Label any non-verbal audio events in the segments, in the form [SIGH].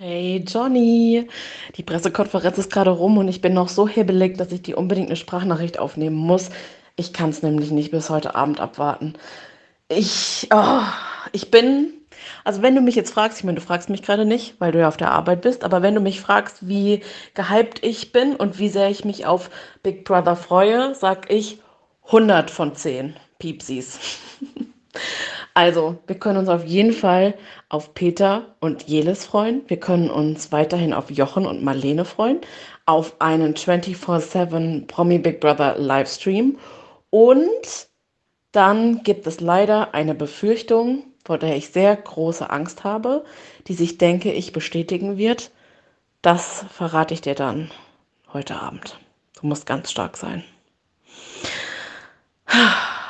Hey Johnny, die Pressekonferenz ist gerade rum und ich bin noch so hibbelig, dass ich dir unbedingt eine Sprachnachricht aufnehmen muss. Ich kann es nämlich nicht bis heute Abend abwarten. Ich, oh, ich bin, also wenn du mich jetzt fragst, ich meine, du fragst mich gerade nicht, weil du ja auf der Arbeit bist, aber wenn du mich fragst, wie gehypt ich bin und wie sehr ich mich auf Big Brother freue, sag ich 100 von 10 Piepsies. [LAUGHS] Also, wir können uns auf jeden Fall auf Peter und Jelis freuen. Wir können uns weiterhin auf Jochen und Marlene freuen, auf einen 24-7 Promi Big Brother Livestream. Und dann gibt es leider eine Befürchtung, vor der ich sehr große Angst habe, die sich, denke ich, bestätigen wird. Das verrate ich dir dann heute Abend. Du musst ganz stark sein.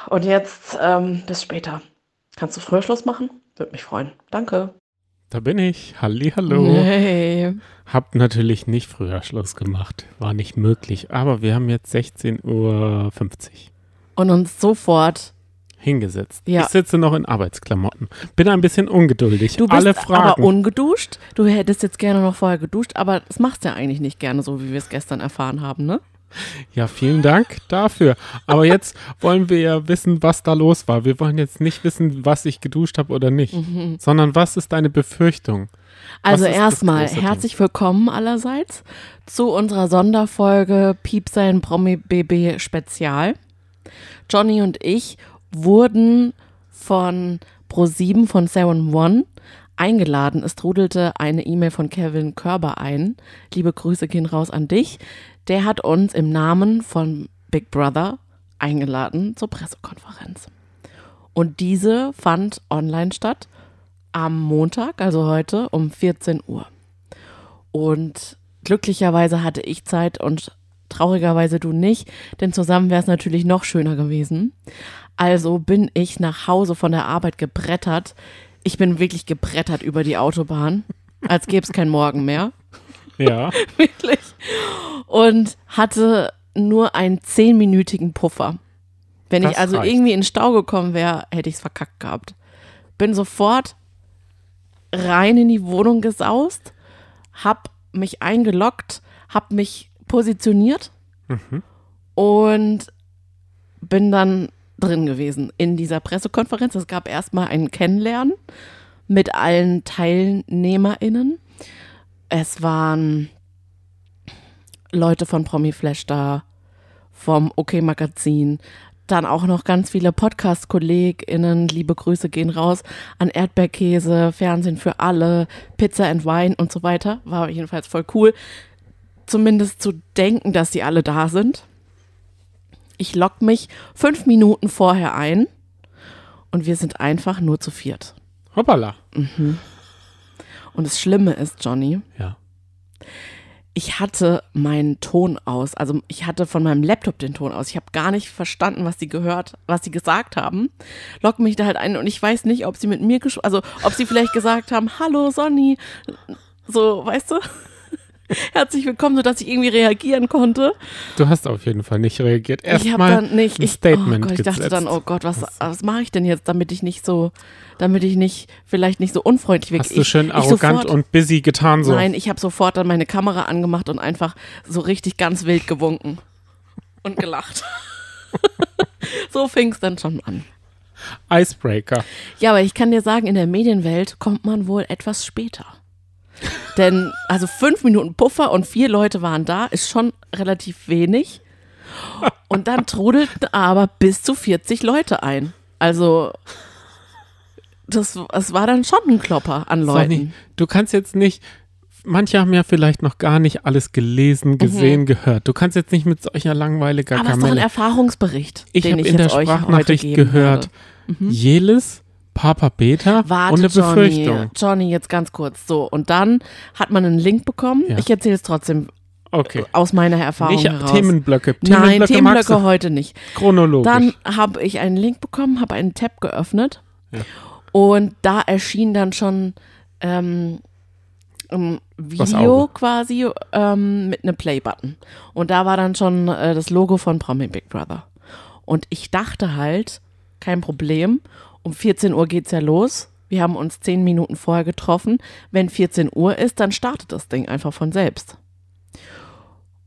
Und jetzt ähm, bis später. Kannst du früher Schluss machen? Würde mich freuen. Danke. Da bin ich. Halli, hallo. Hey. Hab natürlich nicht früher Schluss gemacht. War nicht möglich. Aber wir haben jetzt 16.50 Uhr Und uns sofort. hingesetzt. Ja. Ich sitze noch in Arbeitsklamotten. Bin ein bisschen ungeduldig. Du bist Alle aber Fragen. ungeduscht. Du hättest jetzt gerne noch vorher geduscht, aber das machst du ja eigentlich nicht gerne, so wie wir es gestern erfahren haben, ne? Ja, vielen Dank dafür. Aber jetzt wollen wir ja wissen, was da los war. Wir wollen jetzt nicht wissen, was ich geduscht habe oder nicht, sondern was ist deine Befürchtung? Also erstmal herzlich willkommen allerseits zu unserer Sonderfolge Piep sein Promi BB Spezial. Johnny und ich wurden von Pro7 von Seven One eingeladen. Es trudelte eine E-Mail von Kevin Körber ein. Liebe Grüße gehen raus an dich. Der hat uns im Namen von Big Brother eingeladen zur Pressekonferenz. Und diese fand online statt am Montag, also heute um 14 Uhr. Und glücklicherweise hatte ich Zeit und traurigerweise du nicht, denn zusammen wäre es natürlich noch schöner gewesen. Also bin ich nach Hause von der Arbeit gebrettert. Ich bin wirklich gebrettert über die Autobahn, als gäbe es kein Morgen mehr. Ja. [LAUGHS] Wirklich. Und hatte nur einen zehnminütigen Puffer. Wenn Das ich also reicht. irgendwie in Stau gekommen wäre, hätte ich es verkackt gehabt. Bin sofort rein in die Wohnung gesaust, hab mich eingeloggt, hab mich positioniert und bin dann drin gewesen in dieser Pressekonferenz. Es gab erstmal ein Kennenlernen mit allen TeilnehmerInnen. Es waren Leute von Promiflash da, vom OK Magazin, dann auch noch ganz viele Podcast-KollegInnen. Liebe Grüße gehen raus an Erdbeerkäse, Fernsehen für alle, Pizza and Wine und so weiter. War jedenfalls voll cool. Zumindest zu denken, dass sie alle da sind. Ich lock mich fünf Minuten vorher ein und wir sind einfach nur zu viert. Hoppala. Und das Schlimme ist, Johnny, Ja. ich hatte meinen Ton aus. Also ich hatte von meinem Laptop den Ton aus. Ich habe gar nicht verstanden, was sie gehört, was sie gesagt haben. Lock mich da halt ein und ich weiß nicht, ob sie mit mir gesprochen, also ob sie vielleicht gesagt haben, hallo Sonny, so, weißt du? [LAUGHS] Herzlich willkommen, sodass ich irgendwie reagieren konnte. Du hast auf jeden Fall nicht reagiert. ich habe Erstmal dann nicht, ein ich, Statement oh Gott, ich dachte gesetzt. dann, oh Gott, was, was mache ich denn jetzt, damit ich nicht so, damit ich nicht, vielleicht nicht so unfreundlich wirke. Hast du ich, schön ich arrogant sofort- und busy getan so. Nein, ich habe sofort dann meine Kamera angemacht und einfach so richtig ganz wild gewunken und gelacht. [LAUGHS] so fing es dann schon an. Icebreaker. Ja, aber ich kann dir sagen, in der Medienwelt kommt man wohl etwas später. Denn also fünf Minuten Puffer und vier Leute waren da, ist schon relativ wenig. Und dann trudelten aber bis zu 40 Leute ein. Also das, das war dann schon ein Klopper an Leuten. Sonny, du kannst jetzt nicht. Manche haben ja vielleicht noch gar nicht alles gelesen, Mhm. gesehen, gehört. Du kannst jetzt nicht mit solcher langweiliger Aber es ist doch ein. Erfahrungsbericht, Ich den habe ich in der Sprachnachricht gehört. Mhm. Jelis, Papa Beta Warte, und eine Johnny, Befürchtung. Johnny, jetzt ganz kurz. So, und dann hat man einen Link bekommen. Ja. Ich erzähle es trotzdem Okay. aus meiner Erfahrung Nicht heraus. Themenblöcke. Nein, Themenblöcke magst Themenblöcke heute nicht. chronologisch. Dann habe ich einen Link bekommen, habe einen Tab geöffnet Ja. und da erschien dann schon ähm, ein Video quasi ähm, mit einem Play-Button. Und da war dann schon äh, das Logo von Promi Big Brother. Und ich dachte halt, kein Problem, um 14 Uhr geht's ja los. Wir haben uns zehn Minuten vorher getroffen. Wenn 14 Uhr ist, dann startet das Ding einfach von selbst.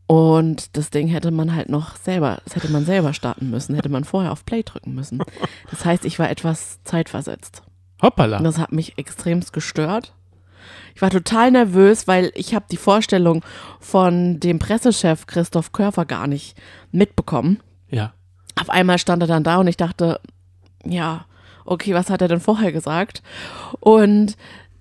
Und das Ding hätte man halt noch selber, das hätte man selber starten müssen, hätte man vorher auf Play drücken müssen. Das heißt, ich war etwas zeitversetzt. Hoppala. Und das hat mich extremst gestört. Ich war total nervös, weil ich habe die Vorstellung von dem Pressechef Christoph Körfer gar nicht mitbekommen. Ja. Auf einmal stand er dann da und ich dachte, ja, okay, was hat er denn vorher gesagt? Und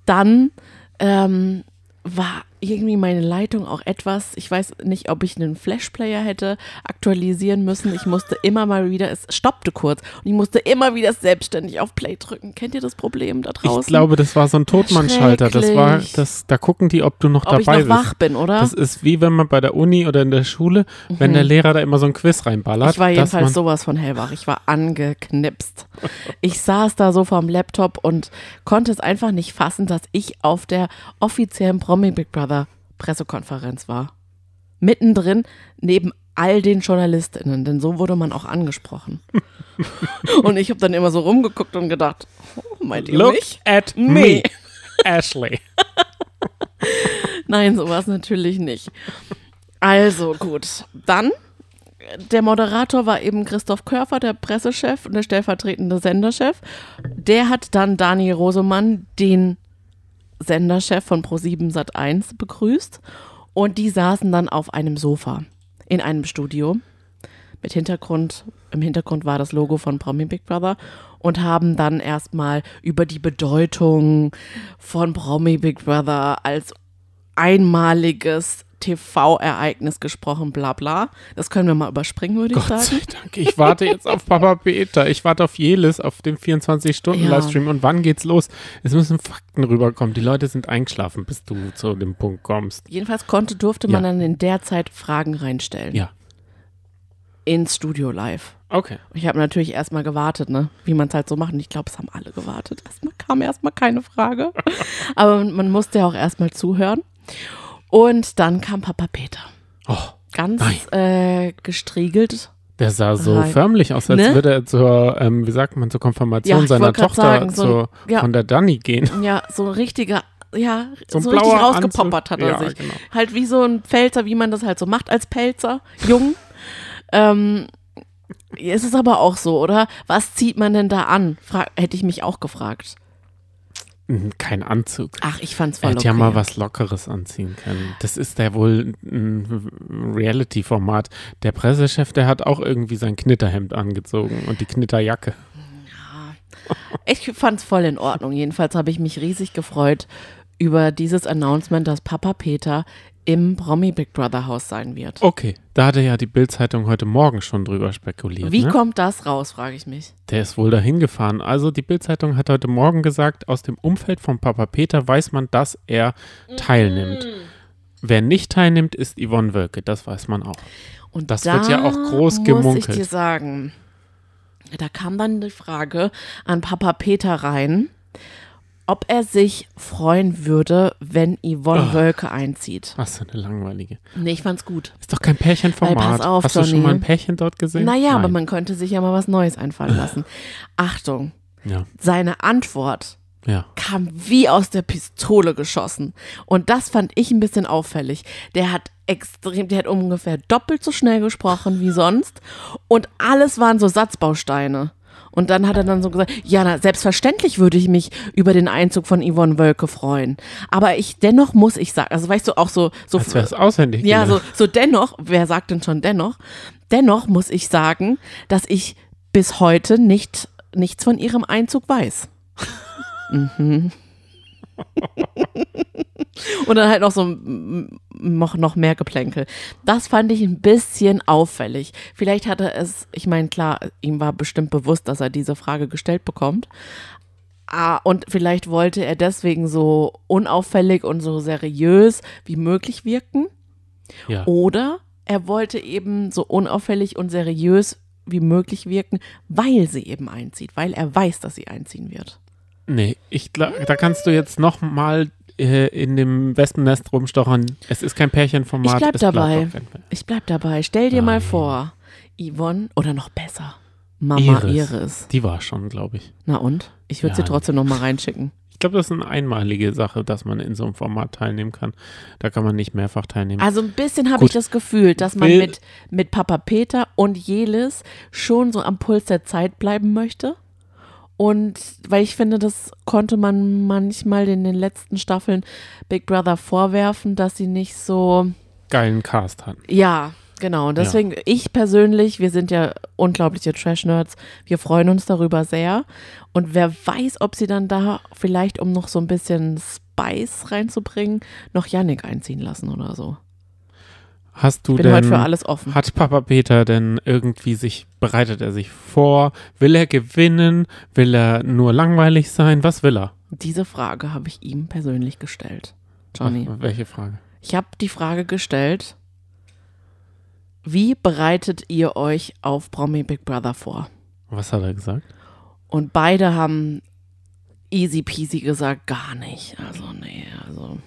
dann ähm, war irgendwie meine Leitung auch etwas, ich weiß nicht, ob ich einen Flashplayer hätte aktualisieren müssen. Ich musste immer mal wieder, es stoppte kurz und ich musste immer wieder selbstständig auf Play drücken. Kennt ihr das Problem da draußen? Ich glaube, das war so ein Totmannschalter. Das war, das, da gucken die, ob du noch ob ich dabei noch wach bist. bin, oder? Das ist wie wenn man bei der Uni oder in der Schule, wenn der Lehrer da immer so ein Quiz reinballert. Ich war jedenfalls sowas von hellwach. Ich war angeknipst. Ich saß da so vorm Laptop und konnte es einfach nicht fassen, dass ich auf der offiziellen Promi Big Brother Pressekonferenz war. Mittendrin neben all den JournalistInnen, denn so wurde man auch angesprochen. [LAUGHS] und ich habe dann immer so rumgeguckt und gedacht, oh, meint ihr Look mich? at Me. [LAUGHS] Ashley. Nein, sowas natürlich nicht. Also gut, dann der Moderator war eben Christoph Körfer, der Pressechef und der stellvertretende Senderchef. Der hat dann Daniel Rosemann, den Senderchef von Pro7 Sat1, begrüßt. Und die saßen dann auf einem Sofa in einem Studio mit Hintergrund. Im Hintergrund war das Logo von Promi Big Brother und haben dann erstmal über die Bedeutung von Promi Big Brother als einmaliges TV-Ereignis gesprochen, bla bla. Das können wir mal überspringen, würde ich Gott sagen. sei Dank. Ich warte jetzt auf Papa Peter. Ich warte auf Jelis, auf dem 24-Stunden-Livestream. Und wann geht's los? Es müssen Fakten rüberkommen. Die Leute sind eingeschlafen, bis du zu dem Punkt kommst. Jedenfalls konnte, durfte man Ja. dann in der Zeit Fragen reinstellen. Ja. Ins Studio live. Okay. Ich habe natürlich erstmal gewartet, ne? Wie man es halt so macht. Und ich glaube, es haben alle gewartet. Erstmal kam erstmal keine Frage. [LAUGHS] Aber man musste ja auch erstmal zuhören. Und dann kam Papa Peter. Oh, Ganz Nein. äh, gestriegelt. der sah so Rein. förmlich aus, als Ne? würde er zur, ähm, wie sagt man, zur Konfirmation Ja, seiner Tochter sagen, so ein- zur, ja. von der Dani gehen. Ja, so ein richtiger, ja, So so, ein richtig rausgepoppert Anzug. hat er Ja, sich. genau. Halt wie so ein Pfälzer, wie man das halt so macht als Pelzer, jung. [LAUGHS] ähm, es ist aber auch so, oder? Was zieht man denn da an? Fra hätte ich mich auch gefragt. Kein Anzug. Ach, ich fand's Er voll hätte okay. ja mal was Lockeres anziehen können. Das ist ja wohl ein Reality-Format. Der Pressechef, der hat auch irgendwie sein Knitterhemd angezogen und die Knitterjacke. Ich fand's voll in Ordnung. Jedenfalls habe ich mich riesig gefreut über dieses Announcement, dass Papa Peter im Promi Big Brother Haus sein wird. Okay, da hatte ja die Bild-Zeitung heute Morgen schon drüber spekuliert. Wie ne? kommt das raus, frage ich mich. Der ist wohl dahin gefahren. Also die Bild-Zeitung hat heute Morgen gesagt, aus dem Umfeld von Papa Peter weiß man, dass er teilnimmt. Wer nicht teilnimmt, ist Yvonne Wölke. Das weiß man auch. Und Das da wird ja auch groß muss gemunkelt. ich dir sagen, da kam dann die Frage an Papa Peter rein, ob er sich freuen würde, wenn Yvonne Oh. Wölke einzieht. Was für eine langweilige. Nee, ich fand's gut. Ist doch kein Pärchenformat. Weil, pass auf, Hast du schon Johnny. mal ein Pärchen dort gesehen? Naja, aber Nein. man könnte sich ja mal was Neues einfallen [LAUGHS] lassen. Achtung, Ja, seine Antwort ja. kam wie aus der Pistole geschossen. Und das fand ich ein bisschen auffällig. Der hat extrem, der hat ungefähr doppelt so schnell gesprochen wie sonst. Und alles waren so Satzbausteine. Und dann hat er dann so gesagt, ja, na, selbstverständlich würde ich mich über den Einzug von Yvonne Wölke freuen. Aber ich, dennoch muss ich sagen, also weißt du, auch so, so Als wäre es auswendig. ja, so, so dennoch, wer sagt denn schon dennoch? Dennoch muss ich sagen, dass ich bis heute nicht, nichts von ihrem Einzug weiß. [LAUGHS] mhm. [LAUGHS] Und dann halt noch so noch, noch mehr Geplänkel. Das fand ich ein bisschen auffällig. Vielleicht hat er es, ich meine, klar, ihm war bestimmt bewusst, dass er diese Frage gestellt bekommt. Ah, und vielleicht wollte er deswegen so unauffällig und so seriös wie möglich wirken. ja. Oder er wollte eben so unauffällig und seriös wie möglich wirken, weil sie eben einzieht, weil er weiß, dass sie einziehen wird. Nee, ich da kannst du jetzt noch mal in dem Wespennest rumstochern. Es ist kein Pärchenformat. Ich bleib dabei. Ich bleib dabei. Stell dir mal Nein. vor, Yvonne oder noch besser, Mama Iris. Iris. Die war schon, glaube ich. Na und? Ich würde Ja. sie trotzdem noch mal reinschicken. Ich glaube, das ist eine einmalige Sache, dass man in so einem Format teilnehmen kann. Da kann man nicht mehrfach teilnehmen. Also ein bisschen habe ich das Gefühl, dass man Will- mit, mit Papa Peter und Jelis schon so am Puls der Zeit bleiben möchte. Und weil ich finde, das konnte man manchmal in den letzten Staffeln Big Brother vorwerfen, dass sie nicht so, Geilen Cast hatten. ja, genau. Und deswegen, ich persönlich, wir sind ja unglaubliche Trash-Nerds, wir freuen uns darüber sehr. Und wer weiß, ob sie dann da vielleicht, um noch so ein bisschen Spice reinzubringen, noch Yannick einziehen lassen oder so. Hast du Ich bin denn, heute für alles offen. hat Papa Peter denn irgendwie sich, bereitet er sich vor? Will er gewinnen? Will er nur langweilig sein? Was will er? Diese Frage habe ich ihm persönlich gestellt. Johnny. Ach, welche Frage? Ich habe die Frage gestellt, wie bereitet ihr euch auf Promi Big Brother vor? Was hat er gesagt? Und beide haben easy peasy gesagt, gar nicht. Also, nee, also.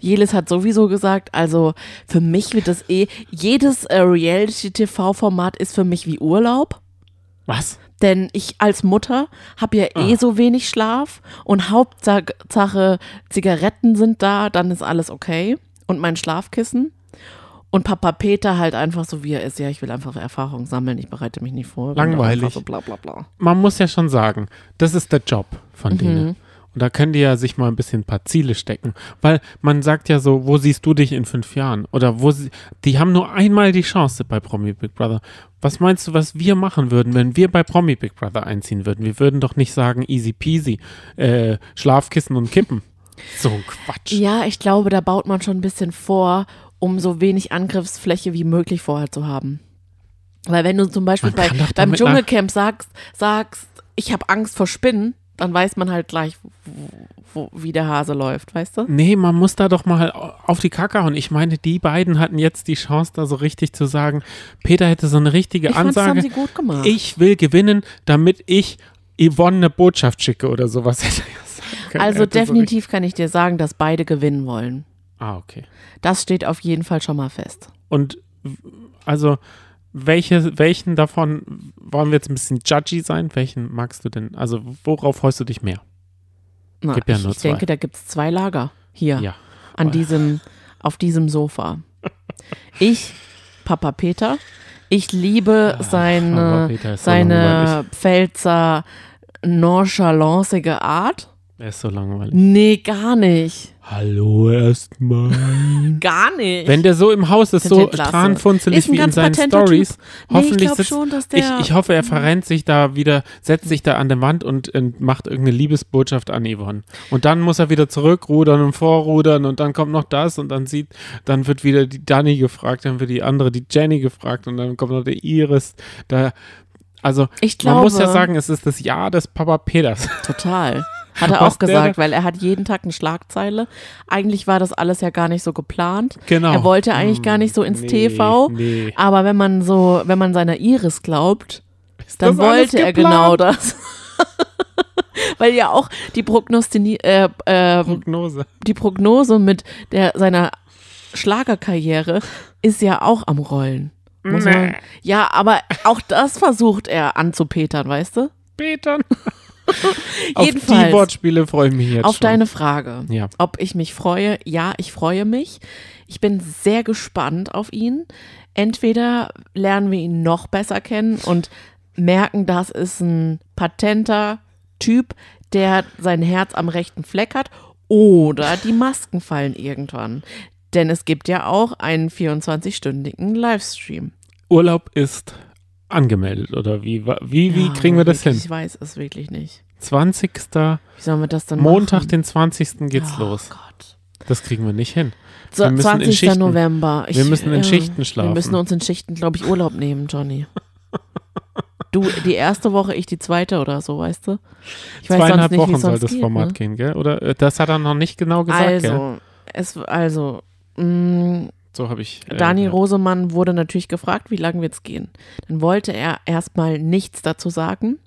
Jelis hat sowieso gesagt, also für mich wird das eh, jedes äh, Reality-TV-Format ist für mich wie Urlaub. Was? Denn ich als Mutter habe ja eh Ah. so wenig Schlaf und Hauptsache Zigaretten sind da, dann ist alles okay. Und mein Schlafkissen. Und Papa Peter halt einfach so, wie er ist. Ja, ich will einfach Erfahrung sammeln, ich bereite mich nicht vor. Langweilig. So bla bla bla. Man muss ja schon sagen, das ist der Job Mhm. von denen. Und da können die ja sich mal ein bisschen ein paar Ziele stecken. Weil man sagt ja so, wo siehst du dich in fünf Jahren? Oder wo sie, die haben nur einmal die Chance bei Promi Big Brother. Was meinst du, was wir machen würden, wenn wir bei Promi Big Brother einziehen würden? Wir würden doch nicht sagen, easy peasy, äh, Schlafkissen und Kippen. So ein Quatsch. Ja, ich glaube, da baut man schon ein bisschen vor, um so wenig Angriffsfläche wie möglich vorher zu haben. Weil wenn du zum Beispiel bei, beim Dschungelcamp sagst, sagst, ich habe Angst vor Spinnen, dann weiß man halt gleich, wo, wo, wie der Hase läuft, weißt du? Nee, man muss da doch mal auf die Kacke hauen. Ich meine, die beiden hatten jetzt die Chance, da so richtig zu sagen, Peter hätte so eine richtige Ich fand, das haben Ansage. sie gut gemacht. ich will gewinnen, damit ich Yvonne eine Botschaft schicke oder sowas [LAUGHS] hätte er sagen also hätte so definitiv kann ich dir sagen, dass beide gewinnen wollen. ah, okay. Das steht auf jeden Fall schon mal fest. Und also, welche, welchen davon wollen wir jetzt ein bisschen judgy sein? Welchen magst du denn? Also, worauf freust du dich mehr? Na, ja ich, ich denke, da gibt es zwei Lager hier. Ja. an diesem, auf diesem Sofa. [LAUGHS] Ich, Papa Peter, ich liebe Papa seine, so. Pfälzer nonchalancige Art. Er ist so langweilig. Nee, gar nicht. Hallo erstmal. [LAUGHS] Gar nicht. Wenn der so im Haus ist, so ich tranfunzelig wie in seinen Stories. Nee, ich hoffentlich glaub sitzt, schon, dass ich, der- ich hoffe, er verrennt sich da wieder, setzt sich da an der Wand und, und macht irgendeine Liebesbotschaft an Yvonne. Und dann muss er wieder zurückrudern und vorrudern und dann kommt noch das und dann sieht, dann wird wieder die Dani gefragt, dann wird die andere, die Jenny gefragt und dann kommt noch der Iris. Da, also Ich man muss ja glaube- sagen, es ist das Jahr des Papa Peters. Total. Hat er auch gesagt, weil er hat jeden Tag eine Schlagzeile. Eigentlich war das alles ja gar nicht so geplant. Genau. Er wollte eigentlich gar nicht so ins Nee, TV. nee. Aber wenn man so, wenn man seiner Iris glaubt, Ist dann wollte er genau das. [LAUGHS] Weil ja auch die, Prognostini äh, äh, Prognose. die Prognose mit der, seiner Schlagerkarriere ist ja auch am Rollen. Muss man, Nee. ja, aber auch das versucht er anzupetern, weißt du? Petern. Auf Jedenfalls. die Wortspiele freue ich mich jetzt Auf schon. deine Frage, Ja. ob ich mich freue. Ja, ich freue mich. Ich bin sehr gespannt auf ihn. Entweder lernen wir ihn noch besser kennen und merken, das ist ein patenter Typ, der sein Herz am rechten Fleck hat, oder die Masken fallen irgendwann. Denn es gibt ja auch einen 24-stündigen Livestream. Urlaub ist angemeldet oder wie wie, wie Ja, kriegen wir das hin? Ich weiß es wirklich nicht. 20. Wie sollen wir das dann Montag, machen? den 20. geht's oh los. Gott. Das kriegen wir nicht hin. Wir müssen in 20. Schichten- November. wir müssen in Schichten Wir schlafen. müssen uns in Schichten, glaube ich, Urlaub nehmen, Johnny. [LAUGHS] Du die erste Woche, ich die zweite oder so, weißt du? Ich weiß Zweieinhalb sonst nicht, wie Wochen soll das geht, Format ne? gehen, gell? Oder äh, das hat er noch nicht genau gesagt, gell? Also, es, also, mh, So habe ich. Äh, Dani ja. Rosemann wurde natürlich gefragt, wie lange wird es gehen. Dann wollte er erstmal nichts dazu sagen.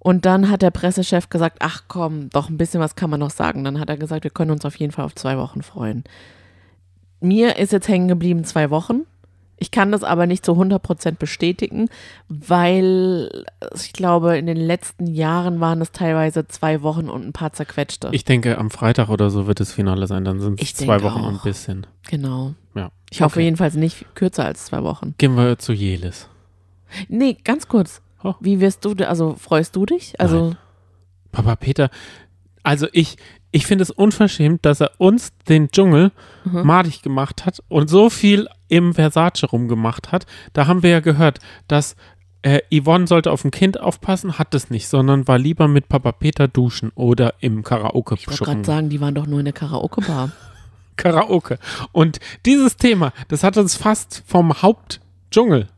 Und dann hat der Pressechef gesagt, ach komm, doch ein bisschen was kann man noch sagen. Dann hat er gesagt, wir können uns auf jeden Fall auf zwei Wochen freuen. Mir ist jetzt hängen geblieben zwei Wochen. Ich kann das aber nicht zu 100% bestätigen, weil ich glaube, in den letzten Jahren waren es teilweise zwei Wochen und ein paar zerquetschte. Ich denke, am Freitag oder so wird das Finale sein. Dann sind es zwei Wochen und ein auch. bisschen. genau. Ja. Ich hoffe Okay. jedenfalls nicht kürzer als zwei Wochen. Gehen wir zu Jelis. Nee, ganz kurz. Oh. Wie wirst du, also freust du dich? Also, Papa Peter, also ich, ich finde es unverschämt, dass er uns den Dschungel Mhm. madig gemacht hat und so viel im Versace rumgemacht hat. Da haben wir ja gehört, dass äh, Yvonne sollte auf ein Kind aufpassen, hat es nicht, sondern war lieber mit Papa Peter duschen oder im Karaoke ich wollte gerade sagen, die waren doch nur in der Karaoke-Bar. [LAUGHS] Karaoke. Und dieses Thema, das hat uns fast vom Hauptdschungel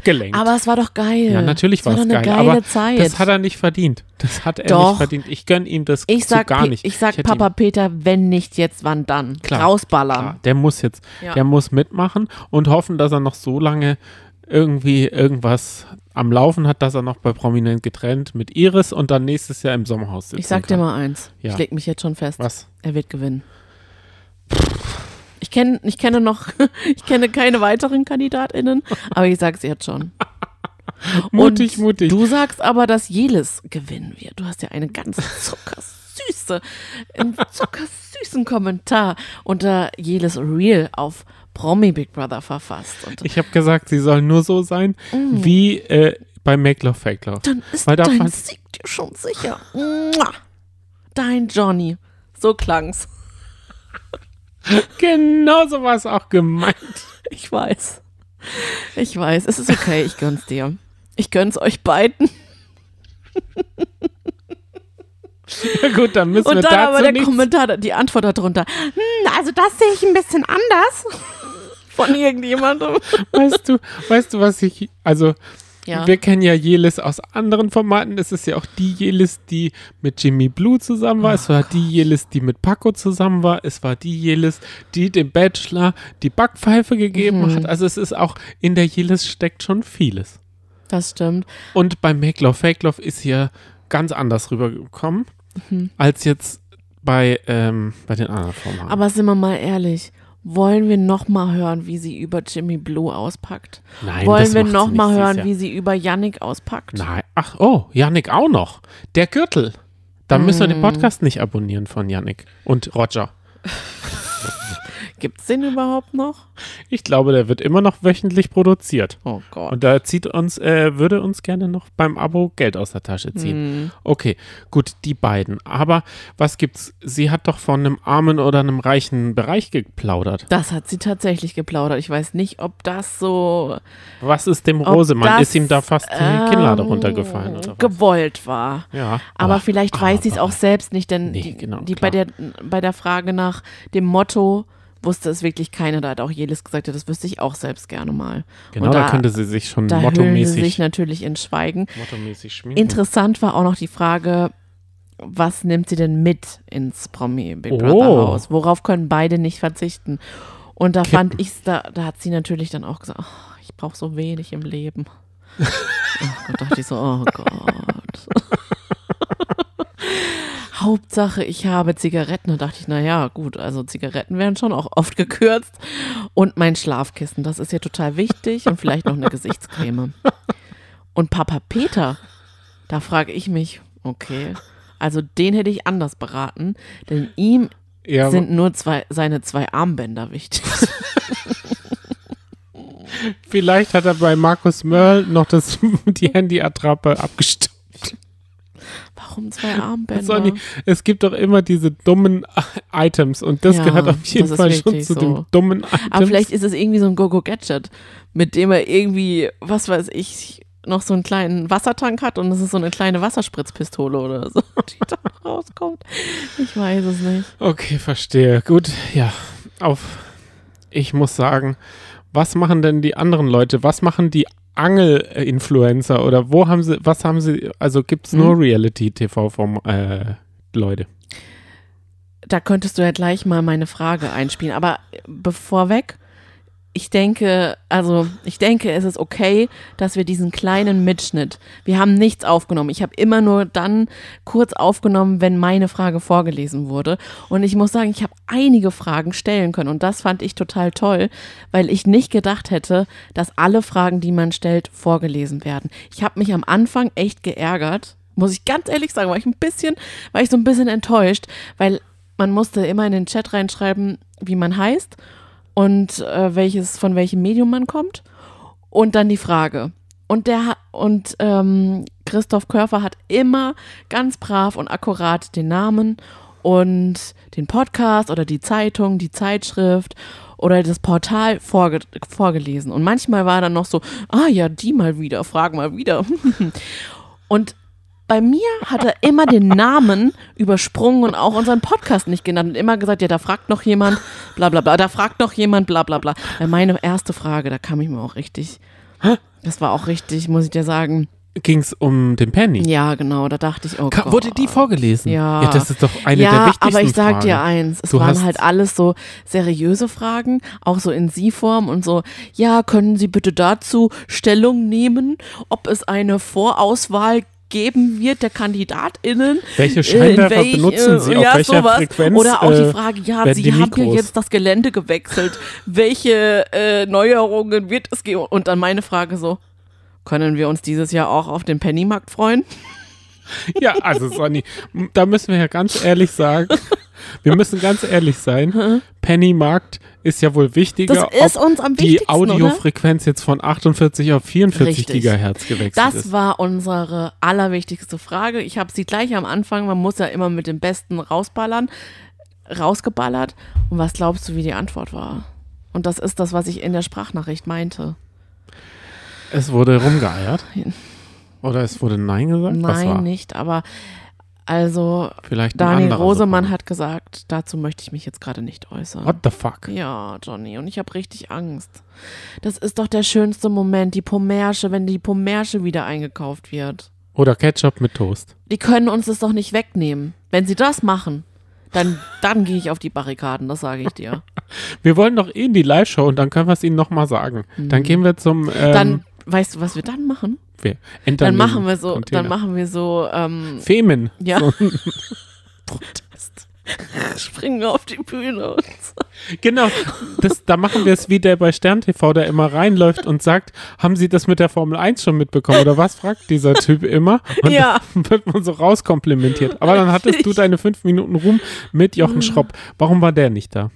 abgelenkt. Aber es war doch geil. ja, natürlich war war es doch eine geil, geile aber Zeit. das hat er nicht verdient. Das hat er Doch. nicht verdient. Ich gönne ihm das ich sag, gar nicht. ich sag hätte Papa ihm- Peter, wenn nicht jetzt, wann dann? Klar. Rausballern. Klar, der muss jetzt, Ja. der muss mitmachen und hoffen, dass er noch so lange irgendwie irgendwas am Laufen hat, dass er noch bei Prominent getrennt mit Iris und dann nächstes Jahr im Sommerhaus sitzt. Ich sag dir mal eins. Ja. Ich leg mich jetzt schon fest. Was? Er wird gewinnen. Ich kenne ich kenne noch, [LAUGHS] ich kenne keine weiteren KandidatInnen, aber ich sag's jetzt schon. [LAUGHS] Mutig, Und mutig. Du sagst aber, dass Jelis gewinnen wird. Du hast ja eine ganz zuckersüße, einen zuckersüßen Kommentar unter Jelis Real auf Promi Big Brother verfasst. Und Ich habe gesagt, sie soll nur so sein wie äh, bei Make Love Fake Love. Mm. dann ist Weil dein Sieg dir schon sicher. Dein Johnny. So klang's. [LAUGHS] Genau so war es auch gemeint. Ich weiß. Ich weiß. Es ist okay. Ich gönn's dir. Ich gönn's euch beiden. Ja gut, dann müssen wir Und dann dazu aber der nichts. Kommentar, die Antwort darunter. Hm, also das sehe ich ein bisschen anders. [LAUGHS] Von irgendjemandem. Weißt du, weißt du, was ich, also Ja. wir kennen ja Jelis aus anderen Formaten. Es ist ja auch die Jelis, die mit Jimmy Blue zusammen war. es Oh war die Jelis, die mit Paco zusammen war. Es war die Jelis, die dem Bachelor die Backpfeife gegeben Mhm. hat. Also es ist auch, in der Jelis steckt schon vieles. Das stimmt. Und bei Make Love Fake Love ist hier ganz anders rübergekommen, Mhm. als jetzt bei, ähm, bei den anderen Formaten. Aber sind wir mal ehrlich. Wollen wir noch mal hören, wie sie über Jimmy Blue auspackt? Nein, Wollen das wir macht noch sie mal nicht, sie ist hören, ja- wie sie über Yannick auspackt? Nein, ach, oh, Yannick auch noch. Der Gürtel. Da müssen wir Mm. den Podcast nicht abonnieren von Yannick und Roger. Gibt's den überhaupt noch? Ich glaube, der wird immer noch wöchentlich produziert. Oh Gott. Und da zieht uns, äh, würde uns gerne noch beim Abo Geld aus der Tasche ziehen. Hm. Okay, gut, die beiden. Aber was gibt's? Sie hat doch von einem armen oder einem reichen Bereich geplaudert. Das hat sie tatsächlich geplaudert. Ich weiß nicht, ob das so Was ist dem Rosemann? das, Ist ihm da fast die Kinnlade runtergefallen? Oder was? gewollt war. Ja. Aber, vielleicht weiß sie es aber- auch selbst nicht, denn Nee, die, genau, die bei, der, bei der Frage nach dem Motto wusste es wirklich keiner. Da hat auch Jelis gesagt, ja, das wüsste ich auch selbst gerne mal. Genau, Und da, da, könnte sie sich schon da hüllen sie mottomäßig, sich natürlich in Schweigen. mottomäßig schminken. Interessant war auch noch die Frage, was nimmt sie denn mit ins Promi Big Oh. Brother Haus? Worauf können beide nicht verzichten? Und da Kippen. fand ich da, da hat sie natürlich dann auch gesagt, oh, ich brauche so wenig im Leben. [LAUGHS] oh Gott, dachte ich so, oh Gott. Hauptsache, ich habe Zigaretten. Da dachte ich, naja, gut, also Zigaretten werden schon auch oft gekürzt. Und mein Schlafkissen, das ist ja total wichtig. Und vielleicht noch eine [LAUGHS] Gesichtscreme. Und Papa Peter, da frage ich mich, okay, also den hätte ich anders beraten, denn ihm ja, sind nur zwei, seine zwei Armbänder wichtig. [LAUGHS] vielleicht hat er bei Markus Mörl noch das, [LAUGHS] die Handyattrappe abgestoppt. Warum zwei [LAUGHS] Sonny, Armbänder? es gibt doch immer diese dummen [LAUGHS] Items und das Ja, gehört auf jeden Fall schon zu so. den dummen Items. Aber vielleicht ist es irgendwie so ein Gogo-Gadget, mit dem er irgendwie, was weiß ich, noch so einen kleinen Wassertank hat und es ist so eine kleine Wasserspritzpistole oder so, [LAUGHS] die da rauskommt. Ich weiß es nicht. Okay, verstehe. Gut, ja. Auf. Ich muss sagen, was machen denn die anderen Leute? Was machen die Angel-Influencer oder wo haben sie, was haben sie, also gibt es nur Hm? Reality-TV vom äh, Leute? Da könntest du ja gleich mal meine Frage einspielen. Aber bevor weg, ich denke, also ich denke, es ist okay, dass wir diesen kleinen Mitschnitt, wir haben nichts aufgenommen. Ich habe immer nur dann kurz aufgenommen, wenn meine Frage vorgelesen wurde. Und ich muss sagen, ich habe einige Fragen stellen können. Und das fand ich total toll, weil ich nicht gedacht hätte, dass alle Fragen, die man stellt, vorgelesen werden. Ich habe mich am Anfang echt geärgert, muss ich ganz ehrlich sagen, war ich ein bisschen, war ich so ein bisschen enttäuscht, weil man musste immer in den Chat reinschreiben, wie man heißt und äh, welches, von welchem Medium man kommt. Und dann die Frage. Und der und ähm, Christoph Körfer hat immer ganz brav und akkurat den Namen und den Podcast oder die Zeitung, die Zeitschrift oder das Portal vorge vorgelesen. Und manchmal war dann noch so, ah ja, die mal wieder, frag mal wieder. [LAUGHS] und bei mir hat er immer den Namen [LAUGHS] übersprungen und auch unseren Podcast nicht genannt und immer gesagt, ja, da fragt noch jemand, bla bla bla, da fragt noch jemand, bla bla bla. Meine erste Frage, da kam ich mir auch richtig, das war auch richtig, muss ich dir sagen. Ging es um den Penny? Ja, genau, da dachte ich, oh Ka Gott. Wurde die vorgelesen? Ja. Ja, das ist doch eine ja, der wichtigsten aber ich sag Fragen. dir eins, es Du waren halt alles so seriöse Fragen, auch so in Sie-Form und so, ja, können Sie bitte dazu Stellung nehmen, ob es eine Vorauswahl geben wird der KandidatInnen. Welche Äh, Scheinwerfer welch- benutzen Sie? äh, Auf ja, welcher sowas. Frequenz Oder auch äh, die Frage, ja, Sie haben ja jetzt das Gelände gewechselt. Welche äh, Neuerungen wird es geben? Und dann meine Frage so, können wir uns dieses Jahr auch auf den Pennymarkt freuen? Ja, also Sonny, da müssen wir ja ganz ehrlich sagen, [LAUGHS] wir müssen ganz ehrlich sein, [LAUGHS] Pennymarkt ist ja wohl wichtiger, Das ist uns am die oder? Audiofrequenz jetzt von 48 auf 44 Richtig. Gigahertz gewechselt Das ist. war unsere allerwichtigste Frage. Ich habe sie gleich am Anfang, man muss ja immer mit dem Besten rausballern, rausgeballert. Und was glaubst du, wie die Antwort war? Und das ist das, was ich in der Sprachnachricht meinte. Es wurde rumgeeiert. Oder es wurde Nein gesagt? Nein, nicht, aber also Vielleicht anderer Rosemann Sopran. hat gesagt, dazu möchte ich mich jetzt gerade nicht äußern. What the fuck? Ja, Johnny, und ich habe richtig Angst. Das ist doch der schönste Moment, die Pommersche, wenn die Pommersche wieder eingekauft wird. Oder Ketchup mit Toast. Die können uns das doch nicht wegnehmen. Wenn sie das machen, dann, dann gehe ich auf die Barrikaden, das sage ich dir. [LAUGHS] Wir wollen doch eh in die Live-Show und dann können wir es ihnen nochmal sagen. Dann gehen wir zum ähm, Dann, weißt du, was wir dann machen? wer- Dann machen wir so, Container. dann machen wir so, ähm, Femen. ja, So, [LAUGHS] Protest. Springen auf die Bühne und so. genau. Das, da machen wir es wie der bei Stern TV, der immer reinläuft und sagt, haben Sie das mit der Formel 1 schon mitbekommen? Oder was fragt dieser Typ immer? Und Ja. dann wird man so rauskomplimentiert. Aber dann hattest du deine fünf Minuten Ruhm mit Jochen Schropp. Warum war der nicht da?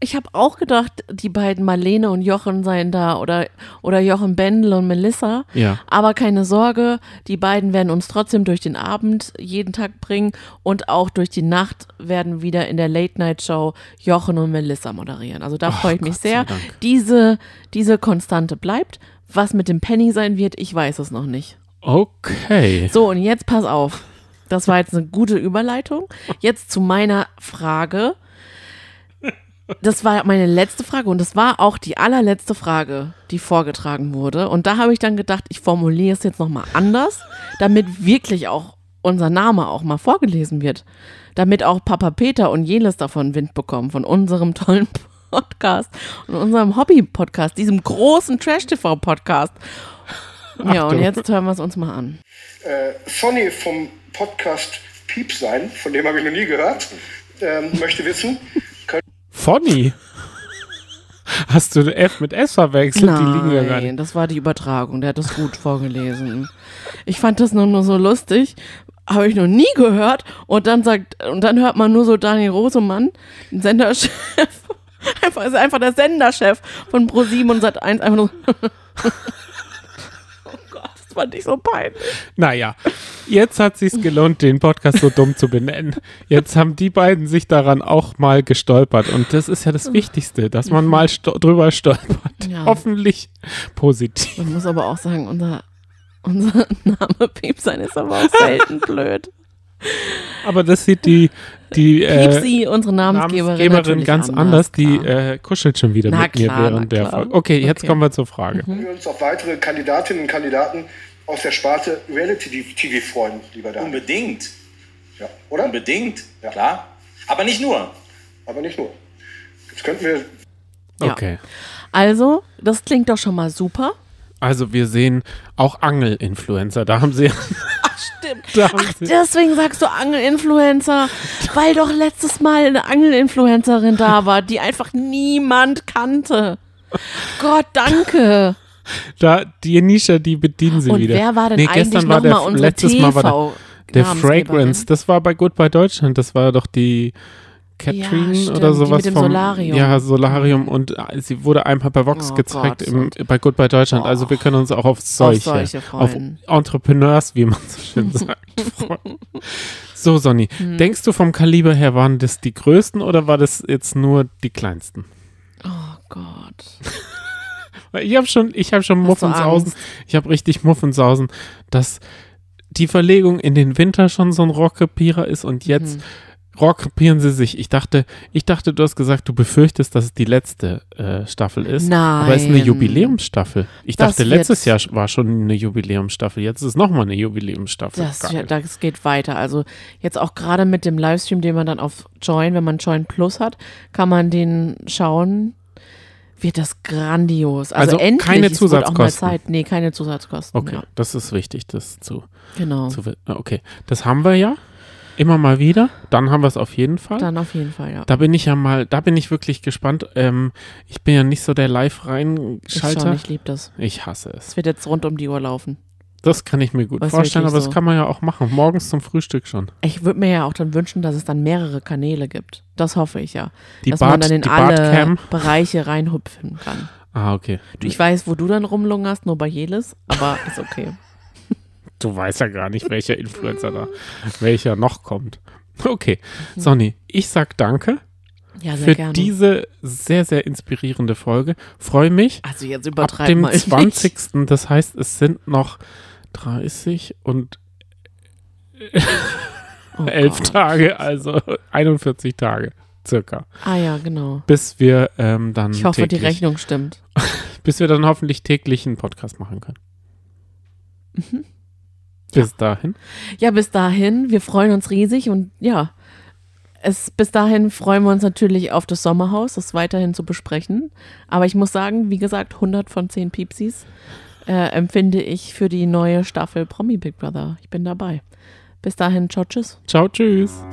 Ich habe auch gedacht, die beiden Marlene und Jochen seien da oder, oder Jochen Bendel und Melissa. Ja. Aber keine Sorge, die beiden werden uns trotzdem durch den Abend jeden Tag bringen und auch durch die Nacht werden wieder in der Late Night Show Jochen und Melissa moderieren. Also da Ach, freue ich mich Gott sehr. Diese, diese Konstante bleibt. Was mit dem Penny sein wird, ich weiß es noch nicht. Okay. So, und jetzt pass auf. Das war jetzt eine gute Überleitung. Jetzt zu meiner Frage. Das war meine letzte Frage und das war auch die allerletzte Frage, die vorgetragen wurde. Und da habe ich dann gedacht, ich formuliere es jetzt nochmal anders, damit wirklich auch unser Name auch mal vorgelesen wird. Damit auch Papa Peter und Jelis davon Wind bekommen, von unserem tollen Podcast und unserem Hobby-Podcast, diesem großen Trash-TV-Podcast. Ja, und jetzt hören wir es uns mal an. Äh, Sonny vom Podcast Piep sein, von dem habe ich noch nie gehört, ähm, möchte wissen, Fonny. Hast du F mit S verwechselt? Die liegen ja gar nicht. Nein, das war die Übertragung. Der hat das gut vorgelesen. Ich fand das nur, nur so lustig. Habe ich noch nie gehört. Und dann sagt, und dann hört man nur so Daniel Rosemann, den Senderchef. [LAUGHS] Einfach, ist einfach der Senderchef von Pro7 und Sat 1 einfach nur. [LAUGHS] das fand ich so peinlich. Naja, jetzt hat sich's gelohnt, den Podcast so dumm zu benennen. Jetzt haben die beiden sich daran auch mal gestolpert. Und das ist ja das Wichtigste, dass man mal sto drüber stolpert. Ja. Hoffentlich positiv. Man muss aber auch sagen, unser, unser Name Piepsein ist aber auch selten [LAUGHS] blöd. Aber das sieht die, die äh, Piepsi, unsere Namensgeberin, Namensgeberin ganz anders. Die klar. äh, kuschelt schon wieder Na mit mir klar, na während der. Folge. Okay, jetzt Okay. kommen wir zur Frage. wir uns auf weitere Kandidatinnen und Kandidaten aus der Sparte Reality-TV freuen, lieber Daniel. Unbedingt. Ja, oder? Unbedingt. Ja. Klar. Aber nicht nur. Aber nicht nur. Jetzt könnten wir Ja. Okay. Also, das klingt doch schon mal super. Also wir sehen auch Angel-Influencer. Da haben sie, [LAUGHS] Ach, deswegen sagst du Angel-Influencer, weil doch letztes Mal eine Angel-Influencerin da war, die einfach niemand kannte. Gott, danke. da die Nische, die bedienen sie Und wieder. wer war denn nee, eigentlich nochmal unsere letztes Mal war der, TV der? Fragrance. Das war bei Goodbye Deutschland. Das war doch die Catherine Ja, oder die sowas mit dem vom Solarium. Ja, Solarium und äh, sie wurde einmal bei Vox Oh gezeigt Gott, im, bei Goodbye Deutschland. Also wir können uns auch auf solche, solche auf. Entrepreneurs, wie man so schön [LAUGHS] sagt. freuen. so Sonny, Hm. denkst du vom Kaliber her waren das die größten oder war das jetzt nur die kleinsten? Oh Gott. [LAUGHS] Ich habe schon, ich habe schon Muffensausen. Ich habe richtig Muffensausen, dass die Verlegung in den Winter schon so ein Rockrepierer ist und jetzt Mhm. Rockrepieren sie sich. Ich dachte, ich dachte, du hast gesagt, du befürchtest, dass es die letzte äh, Staffel ist. Nein. Aber es ist eine Jubiläumsstaffel. Ich Das dachte, letztes Jahr war schon eine Jubiläumsstaffel. Jetzt ist es nochmal eine Jubiläumsstaffel. Das, Geil. das geht weiter. Also jetzt auch gerade mit dem Livestream, den man dann auf Join, wenn man Join Plus hat, kann man den schauen. Wird das grandios. Also, Also endlich keine wird auch mal Zusatzkosten. Zeit. Nee, keine Zusatzkosten. okay, Ja, das ist wichtig, das zu, genau. zu Okay, das haben wir ja. Immer mal wieder. Dann haben wir es auf jeden Fall. Dann auf jeden Fall, ja. Da bin ich ja mal, da bin ich wirklich gespannt. Ähm, ich bin ja nicht so der Ich schon, Live-Reinschalter. ich liebe das. Ich hasse es. Es wird jetzt rund um die Uhr laufen. Das kann ich mir gut Was vorstellen, aber so. das kann man ja auch machen. Morgens zum Frühstück schon. Ich würde mir ja auch dann wünschen, dass es dann mehrere Kanäle gibt. Das hoffe ich ja. Die dass man Bart, dann in alle. Bereiche reinhüpfen kann. Ah, okay. Ich weiß, wo du dann rumlungerst, nur bei Jelis, aber ist okay. [LAUGHS] Du weißt ja gar nicht, welcher Influencer da, welcher noch kommt. Okay, Sonny, ich sag danke Ja, für gerne. diese sehr, sehr inspirierende Folge. Freue mich. also jetzt Ab übertreib dem mal 20. Das heißt, es sind noch 30 und Nicht. Oh [LAUGHS] 11 Gott. Tage, also 41 Tage circa, Ah ja, genau. bis wir ähm, dann Ich hoffe, die täglich, Rechnung stimmt. [LAUGHS] bis wir dann hoffentlich täglich einen Podcast machen können. Mhm. Bis dahin. Ja, bis dahin, wir freuen uns riesig und ja, es, bis dahin freuen wir uns natürlich auf das Sommerhaus, das weiterhin zu besprechen. Aber ich muss sagen, wie gesagt, 100 von 10 Piepsis äh, empfinde ich für die neue Staffel Promi Big Brother. Ich bin dabei. Bis dahin, ciao, tschüss. Ciao, tschüss.